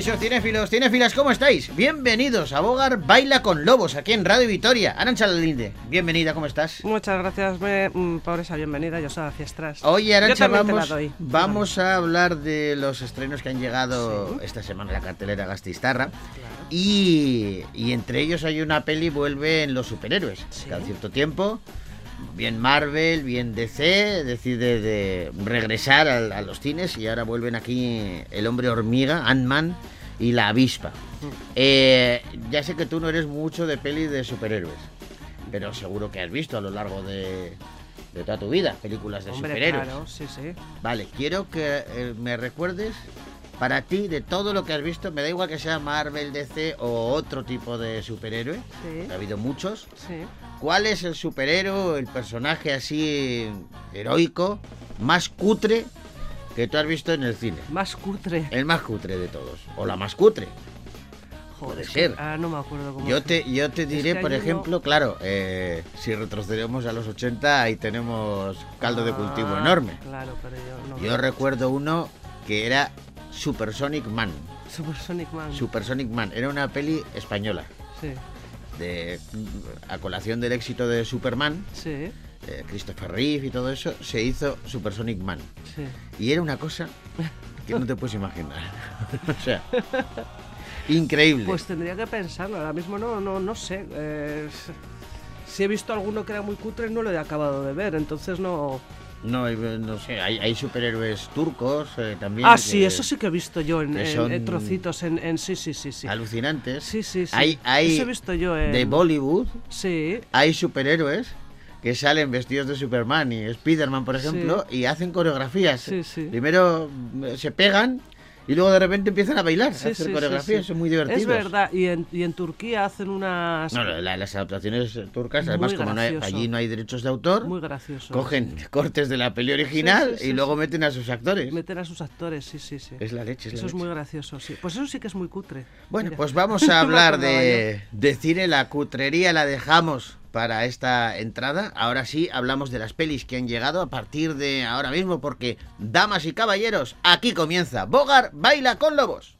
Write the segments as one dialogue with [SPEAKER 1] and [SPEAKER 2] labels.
[SPEAKER 1] Caixo, cinéfilos, cinéfilas, ¿cómo estáis? Bienvenidos a Bogar Baila con Lobos, aquí en Radio Vitoria. Arancha Linde, bienvenida, ¿cómo estás?
[SPEAKER 2] Muchas gracias me, mm, por esa bienvenida, yo soy a Fiestras.
[SPEAKER 1] Oye, Arancha, vamos, vamos a hablar de los estrenos que han llegado esta semana a la cartelera Gastistarra. Y, y entre ellos hay una peli, vuelve en los superhéroes.
[SPEAKER 2] Sí.
[SPEAKER 1] Cada cierto tiempo, bien Marvel, bien DC, decide de regresar a, a los cines y ahora vuelven aquí El Hombre Hormiga, Ant-Man y La Avispa. Eh, ya sé que tú no eres mucho de peli de superhéroes, pero seguro que has visto a lo largo de, de toda tu vida películas de
[SPEAKER 2] Hombre,
[SPEAKER 1] superhéroes.
[SPEAKER 2] claro, sí, sí.
[SPEAKER 1] Vale, quiero que eh, me recuerdes para ti de todo lo que has visto, me da igual que sea Marvel, DC o otro tipo de superhéroe,
[SPEAKER 2] Sí.
[SPEAKER 1] ha habido muchos.
[SPEAKER 2] Sí.
[SPEAKER 1] ¿Cuál es el superhéroe, el personaje así heroico, más cutre que tú has visto en el cine?
[SPEAKER 2] Más cutre.
[SPEAKER 1] El más cutre de todos, o la más cutre.
[SPEAKER 2] Joder,
[SPEAKER 1] puede ser.
[SPEAKER 2] Ahora no me acuerdo cómo.
[SPEAKER 1] Yo te, yo te diré, por ejemplo, claro, eh, si retrocedemos a los 80, ahí tenemos caldo de cultivo
[SPEAKER 2] Ah,
[SPEAKER 1] enorme.
[SPEAKER 2] Claro, pero yo no.
[SPEAKER 1] Yo recuerdo uno que era Supersonic Man.
[SPEAKER 2] Supersonic Man.
[SPEAKER 1] Supersonic Man era una peli española
[SPEAKER 2] Sí,
[SPEAKER 1] de a colación del éxito de Superman,
[SPEAKER 2] sí,
[SPEAKER 1] eh, Christopher Reeve y todo eso, se hizo Supersonic Man
[SPEAKER 2] sí.
[SPEAKER 1] y era una cosa que no te puedes imaginar. o sea, increíble.
[SPEAKER 2] Pues tendría que pensarlo. Ahora mismo no, no, no sé. eh, si he visto alguno que era muy cutre, no lo he acabado de ver. Entonces no.
[SPEAKER 1] No, hay- no sé, hay, hay superhéroes turcos eh, también.
[SPEAKER 2] Ah,
[SPEAKER 1] que-
[SPEAKER 2] sí, eso sí que he visto yo en, trocitos. En, en- sí, sí, sí, sí.
[SPEAKER 1] Alucinantes.
[SPEAKER 2] Sí, sí, sí.
[SPEAKER 1] Hay, hay
[SPEAKER 2] Eso he visto yo
[SPEAKER 1] de Bollywood,
[SPEAKER 2] Sí,
[SPEAKER 1] hay superhéroes que salen vestidos de Superman y Spiderman, por
[SPEAKER 2] Sí.
[SPEAKER 1] ejemplo, y hacen coreografías.
[SPEAKER 2] Sí, sí.
[SPEAKER 1] Primero mm, se pegan y luego de repente empiezan a bailar,
[SPEAKER 2] sí,
[SPEAKER 1] a hacer
[SPEAKER 2] sí,
[SPEAKER 1] coreografías,
[SPEAKER 2] sí.
[SPEAKER 1] es muy divertido.
[SPEAKER 2] Es verdad. Y en, y en Turquía hacen unas.
[SPEAKER 1] No, la- las adaptaciones turcas,
[SPEAKER 2] Muy
[SPEAKER 1] además como no hay- allí no hay derechos de autor,
[SPEAKER 2] Muy gracioso.
[SPEAKER 1] cogen cortes de la peli original y luego meten a sus actores.
[SPEAKER 2] Meter a sus actores, sí, sí, sí.
[SPEAKER 1] Es la leche, es la
[SPEAKER 2] Eso es
[SPEAKER 1] leche.
[SPEAKER 2] muy gracioso, sí. Pues eso sí que es muy cutre.
[SPEAKER 1] Bueno,
[SPEAKER 2] Mira.
[SPEAKER 1] pues vamos a hablar de, de cine, la cutrería la dejamos para esta entrada. Ahora sí, hablamos de las pelis que han llegado a partir de ahora mismo, porque, damas y caballeros, aquí comienza Bogar Baila con Lobos.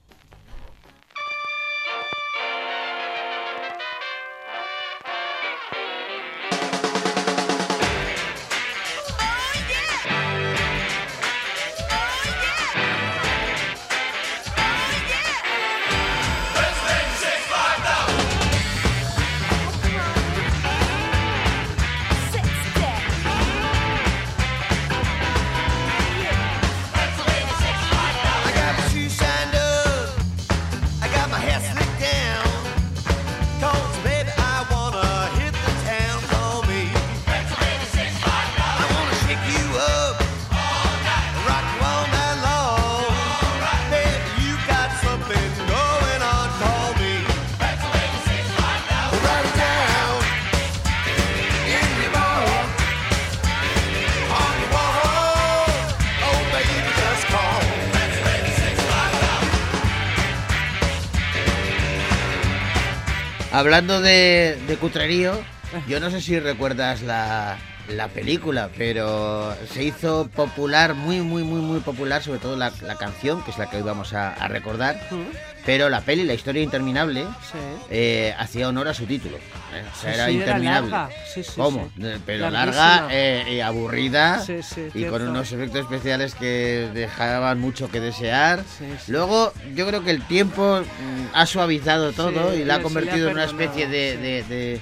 [SPEAKER 1] Hablando de, de cutrerío, yo no sé si recuerdas la, la película, pero se hizo popular, muy, muy, muy, muy popular, sobre todo la, la canción, que es la que hoy vamos a, a recordar, pero la peli, la historia interminable,
[SPEAKER 2] Sí.
[SPEAKER 1] eh, hacía honor a su título. ¿eh? O sea,
[SPEAKER 2] Sí,
[SPEAKER 1] era
[SPEAKER 2] sí, era
[SPEAKER 1] interminable.
[SPEAKER 2] larga. Sí, sí,
[SPEAKER 1] ¿Cómo? Eh, Pero larga eh, y aburrida. Y con unos efectos especiales que dejaban mucho que desear. Luego, yo creo que el tiempo mm, ha suavizado todo y la ha convertido en una especie de, de, de-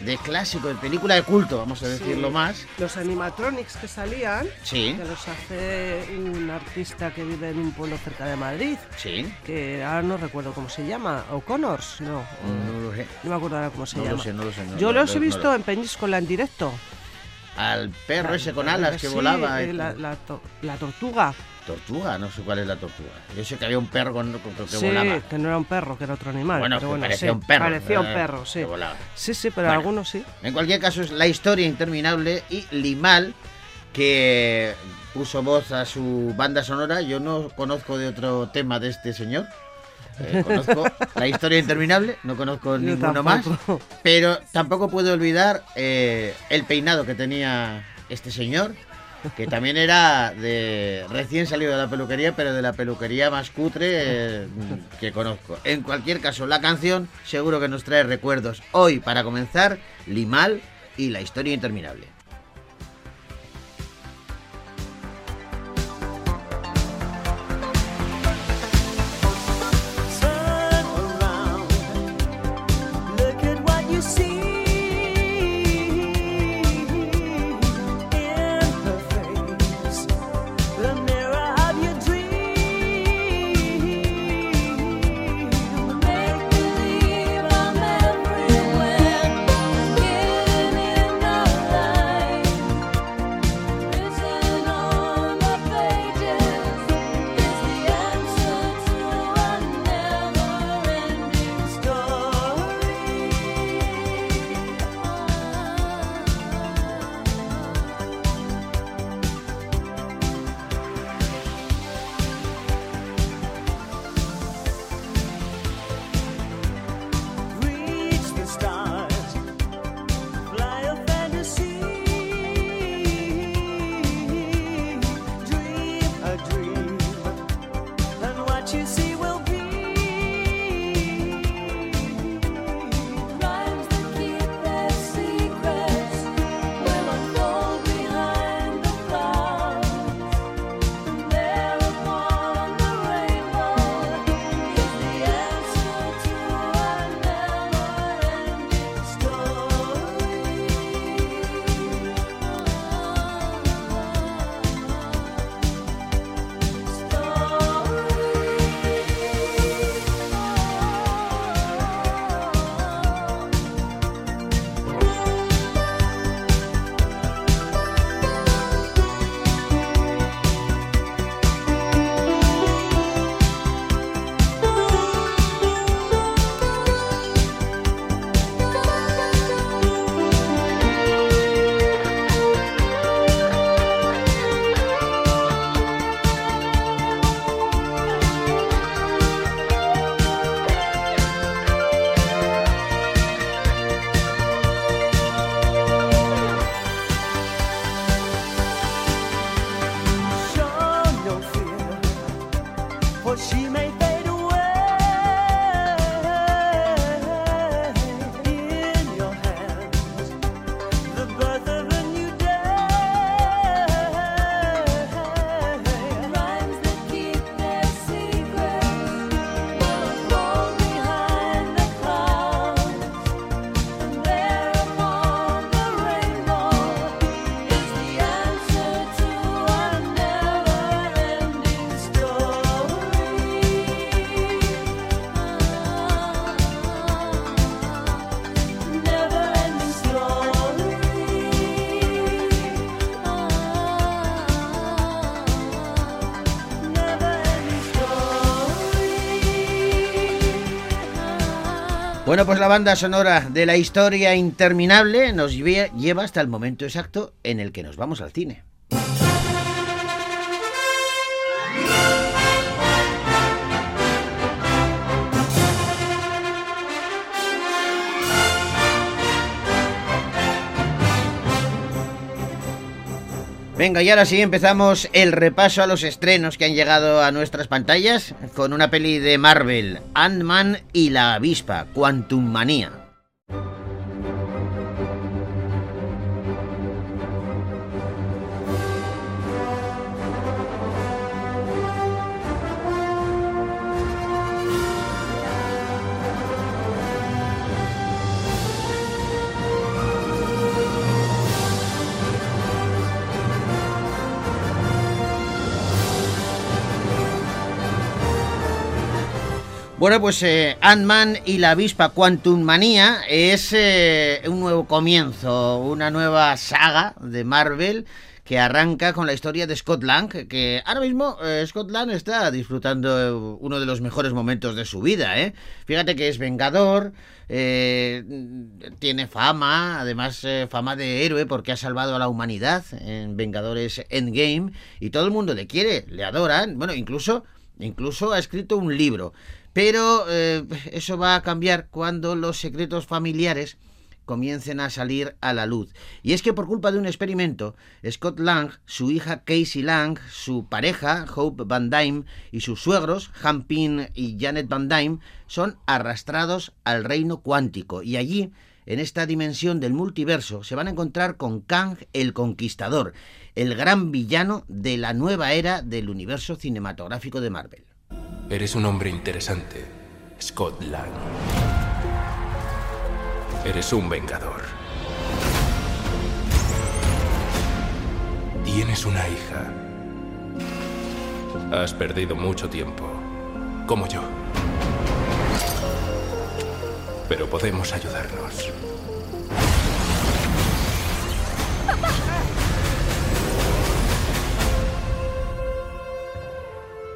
[SPEAKER 1] de clásico, de película de culto, vamos a decirlo
[SPEAKER 2] Sí.
[SPEAKER 1] más.
[SPEAKER 2] Los animatronics que salían,
[SPEAKER 1] Sí,
[SPEAKER 2] que los hace un artista que vive en un pueblo cerca de Madrid,
[SPEAKER 1] sí.
[SPEAKER 2] que ahora no recuerdo cómo se llama, O'Connors, no,
[SPEAKER 1] No lo sé.
[SPEAKER 2] no me acuerdo ahora cómo se
[SPEAKER 1] No
[SPEAKER 2] llama.
[SPEAKER 1] lo sé, no lo sé.
[SPEAKER 2] Yo los he visto
[SPEAKER 1] no-
[SPEAKER 2] en Peñíscola en directo.
[SPEAKER 1] Al perro ese con
[SPEAKER 2] La-
[SPEAKER 1] alas que volaba.
[SPEAKER 2] eh,
[SPEAKER 1] y-
[SPEAKER 2] la, la to- la tortuga.
[SPEAKER 1] Tortuga, no sé cuál es la tortuga. Yo sé que había un perro con, con- que
[SPEAKER 2] sí,
[SPEAKER 1] volaba.
[SPEAKER 2] que no era un perro, que era otro animal.
[SPEAKER 1] Bueno,
[SPEAKER 2] pero bueno,
[SPEAKER 1] parecía
[SPEAKER 2] sí,
[SPEAKER 1] un perro.
[SPEAKER 2] Parecía un
[SPEAKER 1] eh,
[SPEAKER 2] perro, sí. Sí, sí, pero
[SPEAKER 1] Bueno.
[SPEAKER 2] algunos sí.
[SPEAKER 1] En cualquier caso, es la historia interminable y Limal, que puso voz a su banda sonora. Yo no conozco de otro tema de este señor. Eh, conozco la historia interminable, no conozco
[SPEAKER 2] Yo
[SPEAKER 1] ninguno más. Pero tampoco puedo olvidar eh, el peinado que tenía este señor. Que también era de recién salido de la peluquería, pero de la peluquería más cutre eh, que conozco. En cualquier caso, la canción seguro que nos trae recuerdos. Hoy, para comenzar, Limal y la historia interminable.
[SPEAKER 2] You see
[SPEAKER 1] Bueno, pues la banda sonora de la historia interminable nos lle- lleva hasta el momento exacto en el que nos vamos al cine. Venga, y ahora sí empezamos el repaso a los estrenos que han llegado a nuestras pantallas con una peli de Marvel, Ant-Man y la avispa, Quantum Manía. Bueno, pues eh, Ant-Man y la avispa Quantum Manía es eh, un nuevo comienzo, una nueva saga de Marvel que arranca con la historia de Scott Lang, que ahora mismo eh, Scott Lang está disfrutando eh, uno de los mejores momentos de su vida. ¿eh? Fíjate que es vengador, eh, tiene fama, además eh, fama de héroe porque ha salvado a la humanidad en Vengadores Endgame y todo el mundo le quiere, le adoran, bueno, incluso, incluso ha escrito un libro. Pero eh, eso va a cambiar cuando los secretos familiares comiencen a salir a la luz. Y es que por culpa de un experimento, Scott Lang, su hija Casey Lang, su pareja Hope Van Dyne y sus suegros Hampin y Janet Van Dyne son arrastrados al reino cuántico y allí en esta dimensión del multiverso se van a encontrar con Kang el Conquistador, el gran villano de la nueva era del universo cinematográfico de Marvel.
[SPEAKER 3] Eres un hombre interesante, Scott Lang. Eres un vengador. Tienes una hija. Has perdido mucho tiempo, como yo. Pero podemos ayudarnos.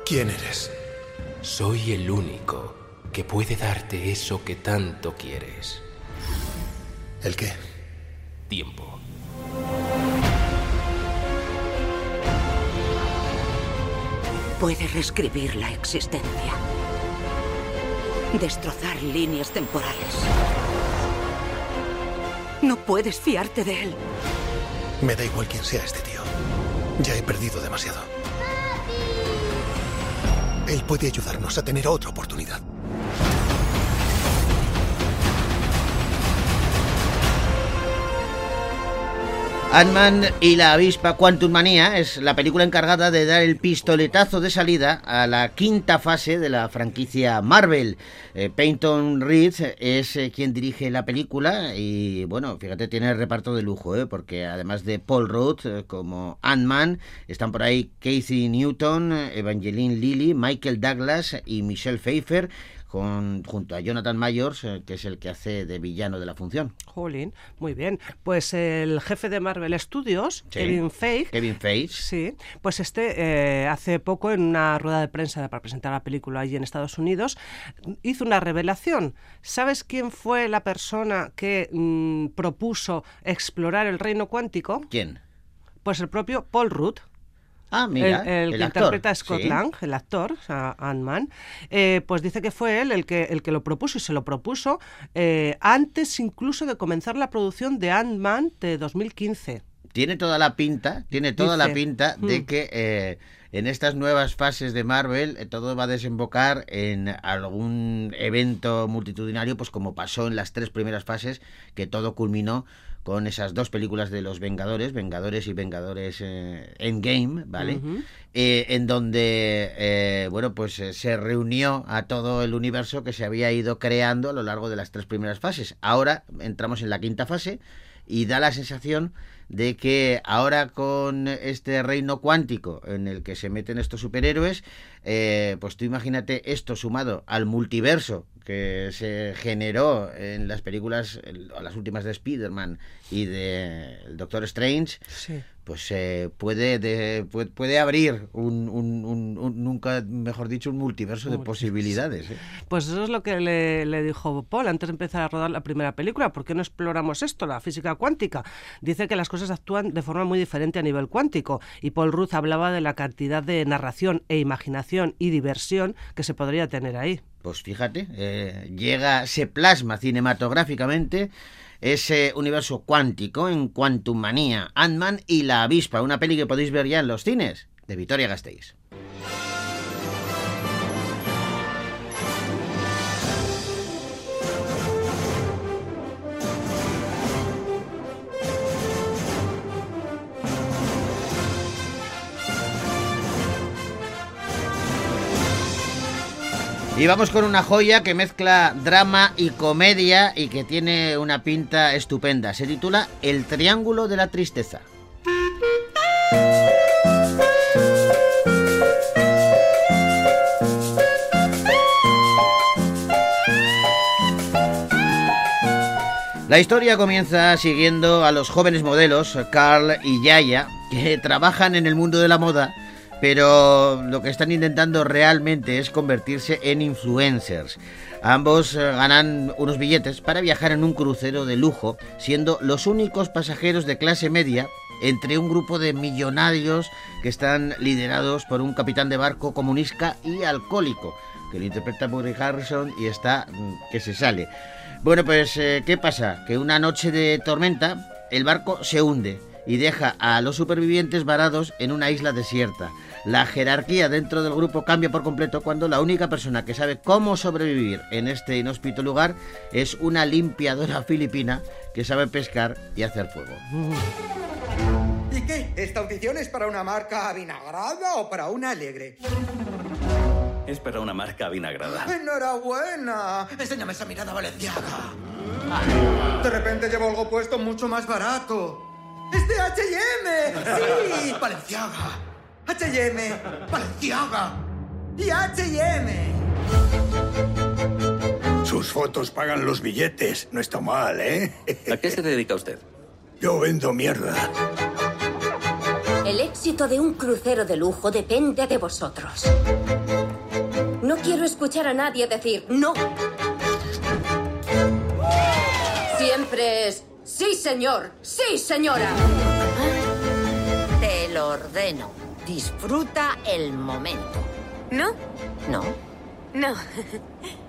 [SPEAKER 4] ¿Quién eres?
[SPEAKER 3] Soy el único que puede darte eso que tanto quieres.
[SPEAKER 4] ¿El qué?
[SPEAKER 3] Tiempo.
[SPEAKER 5] Puede reescribir la existencia. Destrozar líneas temporales. No puedes fiarte de él.
[SPEAKER 4] Me da igual quién sea este tío. Ya he perdido demasiado. Él puede ayudarnos a tener otra oportunidad.
[SPEAKER 1] Ant-Man y la avispa Quantum Manía es la película encargada de dar el pistoletazo de salida a la quinta fase de la franquicia Marvel. Eh, Peyton Reed es eh, quien dirige la película y bueno, fíjate, tiene el reparto de lujo, ¿eh? porque además de Paul Rudd eh, como Ant-Man, están por ahí Casey Newton, Evangeline Lilly, Michael Douglas y Michelle Pfeiffer. Con, junto a Jonathan Mayors, eh, que es el que hace de villano de la función.
[SPEAKER 2] Jolín, muy bien. Pues el jefe de Marvel Studios,
[SPEAKER 1] Sí.
[SPEAKER 2] Kevin Feige,
[SPEAKER 1] Kevin Feige.
[SPEAKER 2] Sí, pues este eh, hace poco en una rueda de prensa para presentar la película allí en Estados Unidos hizo una revelación. ¿Sabes quién fue la persona que mm, propuso explorar el reino cuántico?
[SPEAKER 1] ¿Quién?
[SPEAKER 2] Pues el propio Paul Rudd.
[SPEAKER 1] Ah, mira,
[SPEAKER 2] el, el
[SPEAKER 1] el
[SPEAKER 2] que
[SPEAKER 1] actor,
[SPEAKER 2] interpreta a Scott
[SPEAKER 1] sí.
[SPEAKER 2] Lang, el actor, o sea, Ant-Man, eh, pues dice que fue él el que, el que lo propuso y se lo propuso eh, antes incluso de comenzar la producción de Ant-Man de 2015.
[SPEAKER 1] tiene toda la pinta, tiene toda la pinta de
[SPEAKER 2] mm.
[SPEAKER 1] que eh, en estas nuevas fases de Marvel todo va a desembocar en algún evento multitudinario, pues como pasó en las tres primeras fases, que todo culminó con esas dos películas de los Vengadores, Vengadores y Vengadores eh, Endgame, ¿vale? Eh, en donde, eh, bueno, pues se reunió a todo el universo que se había ido creando a lo largo de las tres primeras fases. Ahora entramos en la quinta fase y da la sensación de que ahora con este reino cuántico en el que se meten estos superhéroes, eh, pues tú imagínate esto sumado al multiverso que se generó en las películas, el- las últimas de Spider-Man y de el Doctor Strange,
[SPEAKER 2] Sí.
[SPEAKER 1] pues eh, puede, de- puede puede abrir un, un- un- un- nunca mejor dicho un multiverso de posibilidades ¿eh?
[SPEAKER 2] Pues eso es lo que le, le dijo Paul antes de empezar a rodar la primera película. ¿Por qué no exploramos esto, la física cuántica? Dice que las cosas actúan de forma muy diferente a nivel cuántico. Y Paul Ruth hablaba de la cantidad de narración e imaginación y diversión que se podría tener ahí.
[SPEAKER 1] Pues fíjate, eh, llega, se plasma cinematográficamente ese universo cuántico en Quantum Manía, Ant-Man y la avispa, una peli que podéis ver ya en los cines de Vitoria Gasteiz. Y vamos con una joya que mezcla drama y comedia y que tiene una pinta estupenda. Se titula El Triángulo de la Tristeza. La historia comienza siguiendo a los jóvenes modelos, Carl y Yaya, que trabajan en el mundo de la moda, pero lo que están intentando realmente es convertirse en influencers. Ambos eh, ganan unos billetes para viajar en un crucero de lujo, siendo los únicos pasajeros de clase media entre un grupo de millonarios que están liderados por un capitán de barco comunista y alcohólico, que lo interpreta Woody Harrison y está mm, que se sale. Bueno, pues, eh, ¿qué pasa? Que una noche de tormenta, el barco se hunde y deja a los supervivientes varados en una isla desierta. La jerarquía dentro del grupo cambia por completo cuando la única persona que sabe cómo sobrevivir en este inhóspito lugar es una limpiadora filipina que sabe pescar y hacer fuego.
[SPEAKER 6] ¿Y qué? ¿Esta audición es para una marca avinagrada o para una alegre?
[SPEAKER 7] Es para una marca vinagrada.
[SPEAKER 6] ¡Enhorabuena! Enséñame esa mirada valenciaga. De repente llevo algo puesto mucho más barato. ¡Es de H&M! ¡Sí! ¡Valenciaga! ¡H&M! ¡Valenciaga! ¡Y H&M!
[SPEAKER 4] Sus fotos pagan los billetes. No está mal, ¿eh?
[SPEAKER 7] ¿A qué se dedica usted?
[SPEAKER 4] Yo vendo mierda.
[SPEAKER 8] El éxito de un crucero de lujo depende de vosotros. No quiero escuchar a nadie decir no. Siempre es sí, señor, sí, señora.
[SPEAKER 9] Te lo ordeno. Disfruta el momento.
[SPEAKER 8] ¿No?
[SPEAKER 9] ¿No?
[SPEAKER 8] No.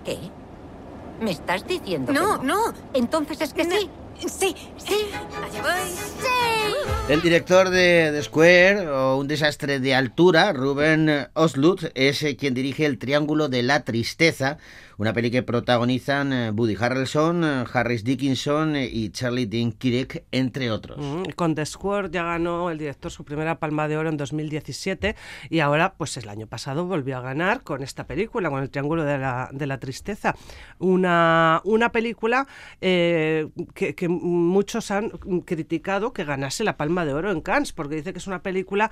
[SPEAKER 9] ¿Qué? ¿Me estás diciendo
[SPEAKER 8] No,
[SPEAKER 9] que
[SPEAKER 8] no.
[SPEAKER 9] Entonces es que sí.
[SPEAKER 8] Sí, sí. Allá voy.
[SPEAKER 1] El director de, de Square, o Un desastre de altura, Ruben Oslut, es eh, quien dirige El Triángulo de la Tristeza, una peli que protagonizan eh, Woody Harrelson, eh, Harris Dickinson eh, y Charlie Dean Kirk, entre otros.
[SPEAKER 2] Mm, Con The Square ya ganó el director su primera palma de oro en 2017 y ahora, pues el año pasado volvió a ganar con esta película, con El Triángulo de la, de la Tristeza. Una, una película eh, que, que muchos han criticado que ganase la palma de oro en Cannes, porque dice que es una película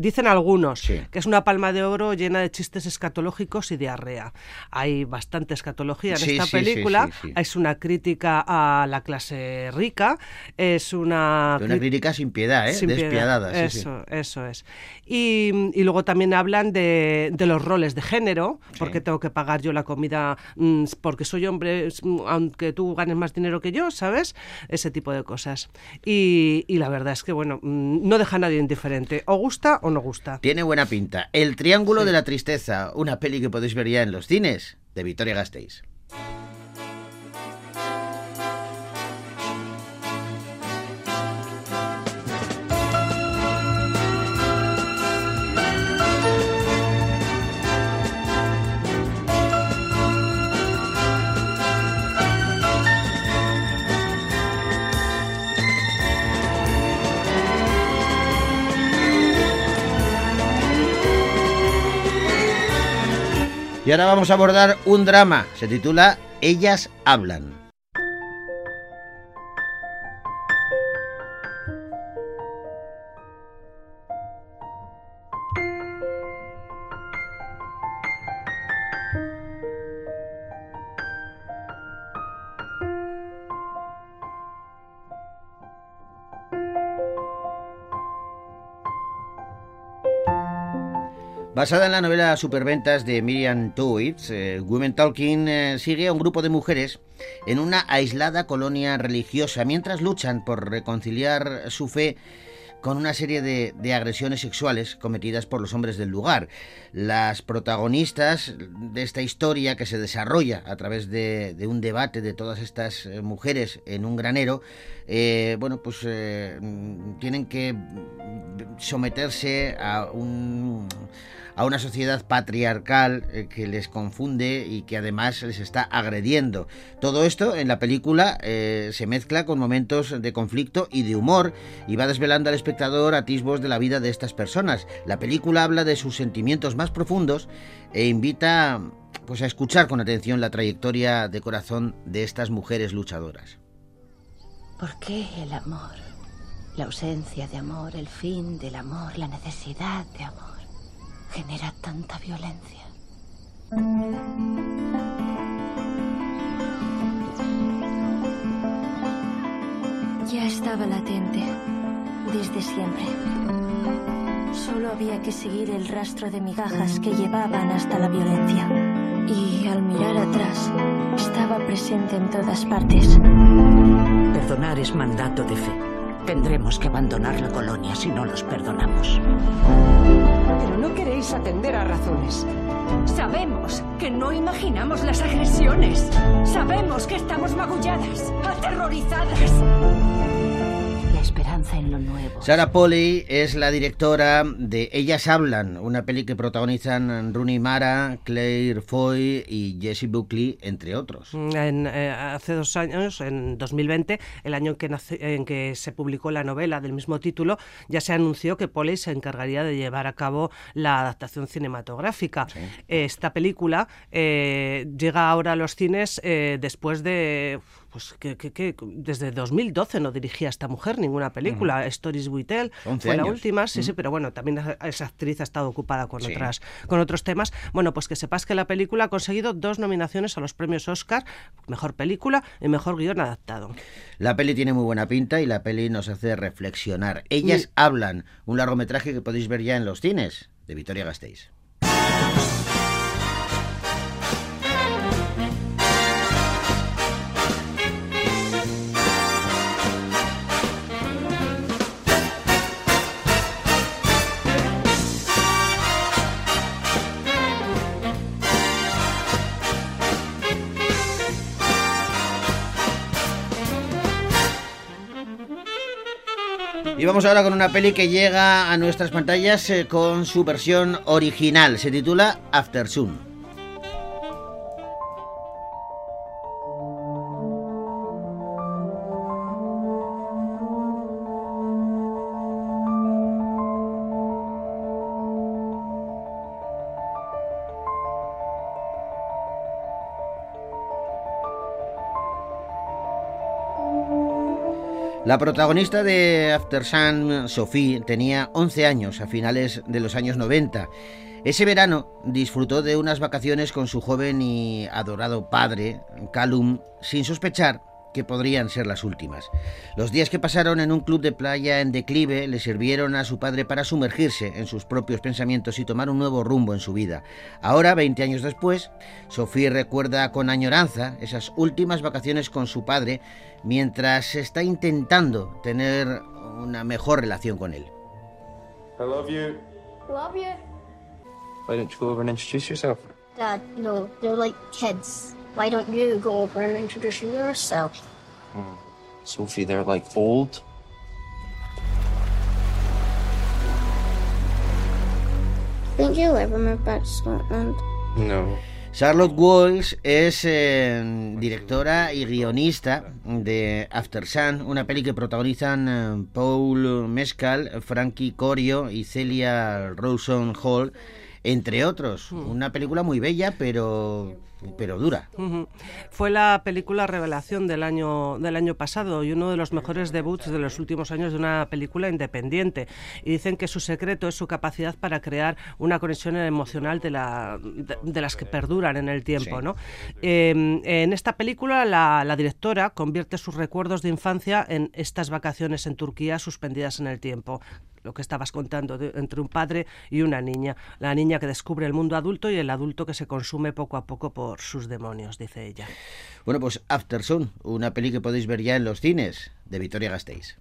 [SPEAKER 2] Dicen algunos
[SPEAKER 1] Sí.
[SPEAKER 2] que es una palma de oro llena de chistes escatológicos y diarrea. Hay bastante escatología en
[SPEAKER 1] Sí,
[SPEAKER 2] esta
[SPEAKER 1] sí,
[SPEAKER 2] película. Es una crítica a la clase rica. Es una,
[SPEAKER 1] crítica sin piedad, ¿eh?
[SPEAKER 2] sin.
[SPEAKER 1] Despiadada.
[SPEAKER 2] eso, eso es. Y, y luego también hablan de, de los roles de género, porque tengo que pagar yo la comida mm, porque soy hombre, mm, aunque tú ganes más dinero que yo, ¿sabes? Ese tipo de cosas. Y, y la verdad es que, bueno, mm, no deja a nadie indiferente. O gusta o no gusta.
[SPEAKER 1] Tiene buena pinta. El Triángulo de la Tristeza, una peli que podéis ver ya en los cines, de Victoria Gasteiz. Y ahora vamos a abordar un drama. Se titula Ellas hablan. Basada en la novela Superventas de Miriam Towitz, eh, Women Talking eh, sigue a un grupo de mujeres en una aislada colonia religiosa mientras luchan por reconciliar su fe con una serie de, agresiones sexuales cometidas por los hombres del lugar. Las protagonistas de esta historia que se desarrolla a través de, un debate de todas estas eh, mujeres en un granero, bueno, pues tienen que someterse a un a una sociedad patriarcal eh, que les confunde y que además les está agrediendo. Todo esto en la película eh, se mezcla con momentos de conflicto y de humor y va desvelando al espectador atisbos de la vida de estas personas. La película habla de sus sentimientos más profundos e invita pues a escuchar con atención la trayectoria de corazón de estas mujeres luchadoras.
[SPEAKER 10] ¿Por qué el amor? La ausencia de amor, el fin del amor, la necesidad de amor genera tanta violencia.
[SPEAKER 11] Ya estaba latente, desde siempre. Solo había que seguir el rastro de migajas que llevaban hasta la violencia. Y al mirar atrás, estaba presente en todas partes.
[SPEAKER 5] Perdonar es mandato de fe. Tendremos que abandonar la colonia si no los perdonamos.
[SPEAKER 12] pero no queréis atender a razones.
[SPEAKER 13] Sabemos que no imaginamos las agresiones. Sabemos que estamos magulladas, aterrorizadas.
[SPEAKER 10] Esperanza en lo nuevo.
[SPEAKER 1] Sarah Polley es la directora de Ellas Hablan, una peli que protagonizan Rooney Mara, Claire Foy y Jessie Buckley, entre otros.
[SPEAKER 2] En, eh, hace dos años, en 2020, el año en que, nace- en que se publicó la novela del mismo título, ya se anunció que Polly se encargaría de llevar a cabo la adaptación cinematográfica. Esta película eh, llega ahora a los cines eh, después de... Pues que, que- que desde 2012 no dirigía esta mujer ninguna película. Stories We Tell
[SPEAKER 1] 11
[SPEAKER 2] fue la última, sí, sí,
[SPEAKER 1] Mm.
[SPEAKER 2] pero bueno, también esa actriz ha estado ocupada con
[SPEAKER 1] Sí.
[SPEAKER 2] otras con otros temas. Bueno, pues que sepas que la película ha conseguido dos nominaciones a los premios Oscar, mejor película y mejor guion adaptado.
[SPEAKER 1] La peli tiene muy buena pinta y la peli nos hace reflexionar. Ellas hablan, un largometraje que podéis ver ya en los cines, de Victoria Gasteiz. Y vamos ahora con una peli que llega a nuestras pantallas eh, con su versión original. Se titula After Sun. La protagonista de After Sun, Sophie, tenía 11 años a finales de los años 90. Ese verano disfrutó de unas vacaciones con su joven y adorado padre, Callum, sin sospechar que podrían ser las últimas. Los días que pasaron en un club de playa en declive le sirvieron a su padre para sumergirse en sus propios pensamientos y tomar un nuevo rumbo en su vida. Ahora, 20 años después, Sophie recuerda con añoranza esas últimas vacaciones con su padre mientras está intentando tener una mejor relación con él.
[SPEAKER 14] I love you.
[SPEAKER 15] Love you.
[SPEAKER 14] Why don't you go over and introduce yourself?
[SPEAKER 15] Dad, no, they're like kids. Why don't you go over and introduce yourself?
[SPEAKER 14] Sophie, they're like old.
[SPEAKER 15] Think you'll ever move back to Scotland?
[SPEAKER 14] No.
[SPEAKER 1] Charlotte Walsh es eh, directora y guionista de After Sun, una peli que protagonizan eh, Paul Mescal, Frankie Corio y Celia Rawson Hall, entre otros. Una película muy bella, pero, pero dura.
[SPEAKER 2] Fue la película revelación del año del año pasado y uno de los mejores debuts de los últimos años de una película independiente. Y dicen que su secreto es su capacidad para crear una conexión emocional de, la, de, de las que perduran en el tiempo.
[SPEAKER 16] Sí.
[SPEAKER 2] ¿no? Eh, en esta película la, la directora convierte sus recuerdos de infancia en estas vacaciones en Turquía suspendidas en el tiempo lo que estabas contando, entre un padre y una niña. La niña que descubre el mundo adulto y el adulto que se consume poco a poco por sus demonios, dice ella.
[SPEAKER 1] Bueno, pues After Sun, una peli que podéis ver ya en los cines, de Victoria Gasteiz.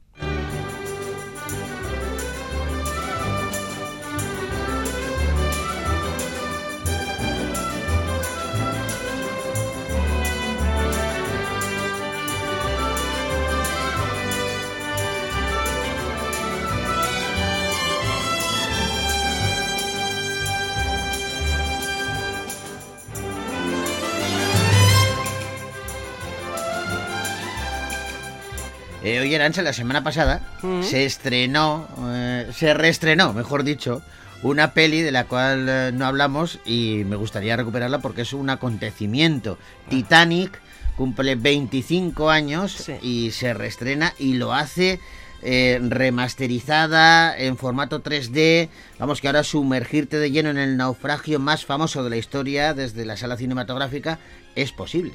[SPEAKER 1] Eh, oye, Arancha, la semana pasada se estrenó, eh, se reestrenó, mejor dicho, una peli de la cual eh, no hablamos y me gustaría recuperarla porque es un acontecimiento. Titanic cumple 25 años y se reestrena y lo hace eh, remasterizada en formato 3D. Vamos que ahora sumergirte de lleno en el naufragio más famoso de la historia desde la sala cinematográfica es posible.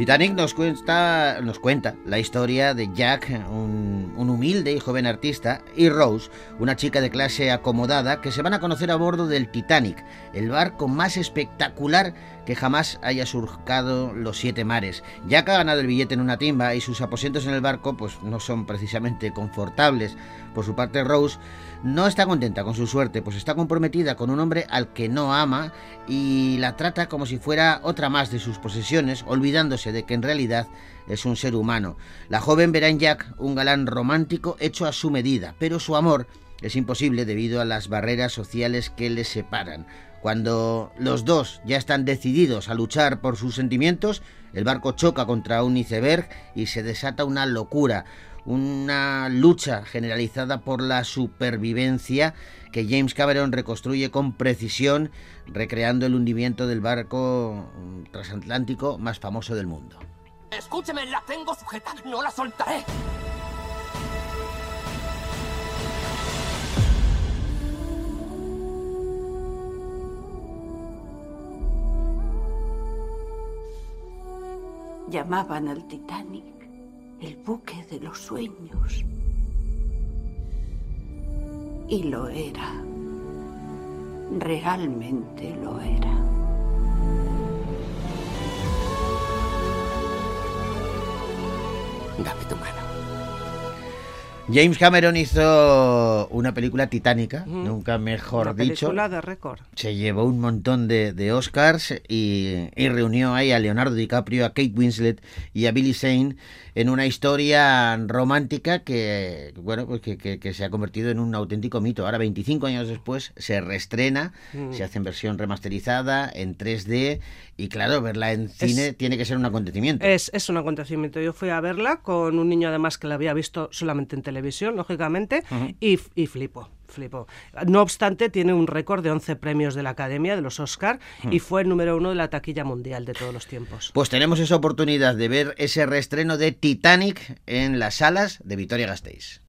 [SPEAKER 1] Titanic nos cuenta, nos cuenta la historia de Jack, un, un, humilde y joven artista, y Rose, una chica de clase acomodada, que se van a conocer a bordo del Titanic, el barco más espectacular que jamás haya surcado los siete mares. Jack ha ganado el billete en una timba y sus aposentos en el barco pues, no son precisamente confortables. Por su parte, Rose no está contenta con su suerte, pues está comprometida con un hombre al que no ama y la trata como si fuera otra más de sus posesiones, olvidándose de que en realidad es un ser humano. La joven verá en Jack un galán romántico hecho a su medida, pero su amor es imposible debido a las barreras sociales que les separan. Cuando los dos ya están decididos a luchar por sus sentimientos, el barco choca contra un iceberg y se desata una locura, una lucha generalizada por la supervivencia que James Cameron reconstruye con precisión, recreando el hundimiento del barco transatlántico más famoso del mundo.
[SPEAKER 16] Escúcheme, la tengo sujeta, no la soltaré.
[SPEAKER 17] Llamaban al Titanic el buque de los sueños. Y lo era. Realmente lo era.
[SPEAKER 16] Dame tu mano.
[SPEAKER 1] James Cameron hizo una película titánica, mm. nunca mejor
[SPEAKER 2] una
[SPEAKER 1] dicho.
[SPEAKER 2] película de récord.
[SPEAKER 1] Se llevó un montón de, de Oscars y, y, reunió ahí a Leonardo DiCaprio, a Kate Winslet y a Billy Zane en una historia romántica que, bueno, pues que, que, que se ha convertido en un auténtico mito. Ahora, 25 años después, se reestrena, mm. se hace en versión remasterizada, en 3D y claro, verla en cine
[SPEAKER 2] Es-
[SPEAKER 1] tiene que ser un acontecimiento.
[SPEAKER 2] Es, es un acontecimiento. Yo fui a verla con un niño además que la había visto solamente en televisión, lógicamente,
[SPEAKER 1] Ujú.
[SPEAKER 2] y, y flipo. Flipo. No obstante, tiene un récord de 11 premios de la Academia, de los Oscar, y fue el número uno de la taquilla mundial de todos los tiempos.
[SPEAKER 1] Pues tenemos esa oportunidad de ver ese reestreno de Titanic en las salas de Vitoria Gasteiz.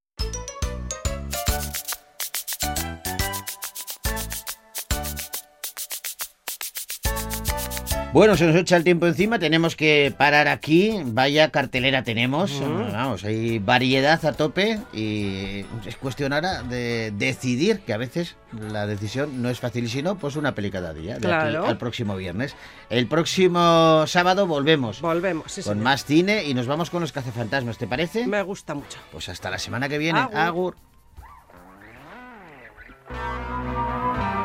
[SPEAKER 1] Bueno, se nos echa el tiempo encima, tenemos que parar aquí. Vaya cartelera tenemos. Vamos, hay variedad a tope y es cuestión ahora de decidir, que a veces la decisión no es fácil, sino pues una peli cada día, de aquí
[SPEAKER 2] Claro.
[SPEAKER 1] al próximo viernes. El próximo sábado volvemos.
[SPEAKER 2] Volvemos, sí,
[SPEAKER 1] Con
[SPEAKER 2] señor.
[SPEAKER 1] más cine y nos vamos con los cazafantasmas, ¿te parece?
[SPEAKER 2] Me gusta mucho.
[SPEAKER 1] Pues hasta la semana que viene.
[SPEAKER 2] Agur.
[SPEAKER 1] Agur.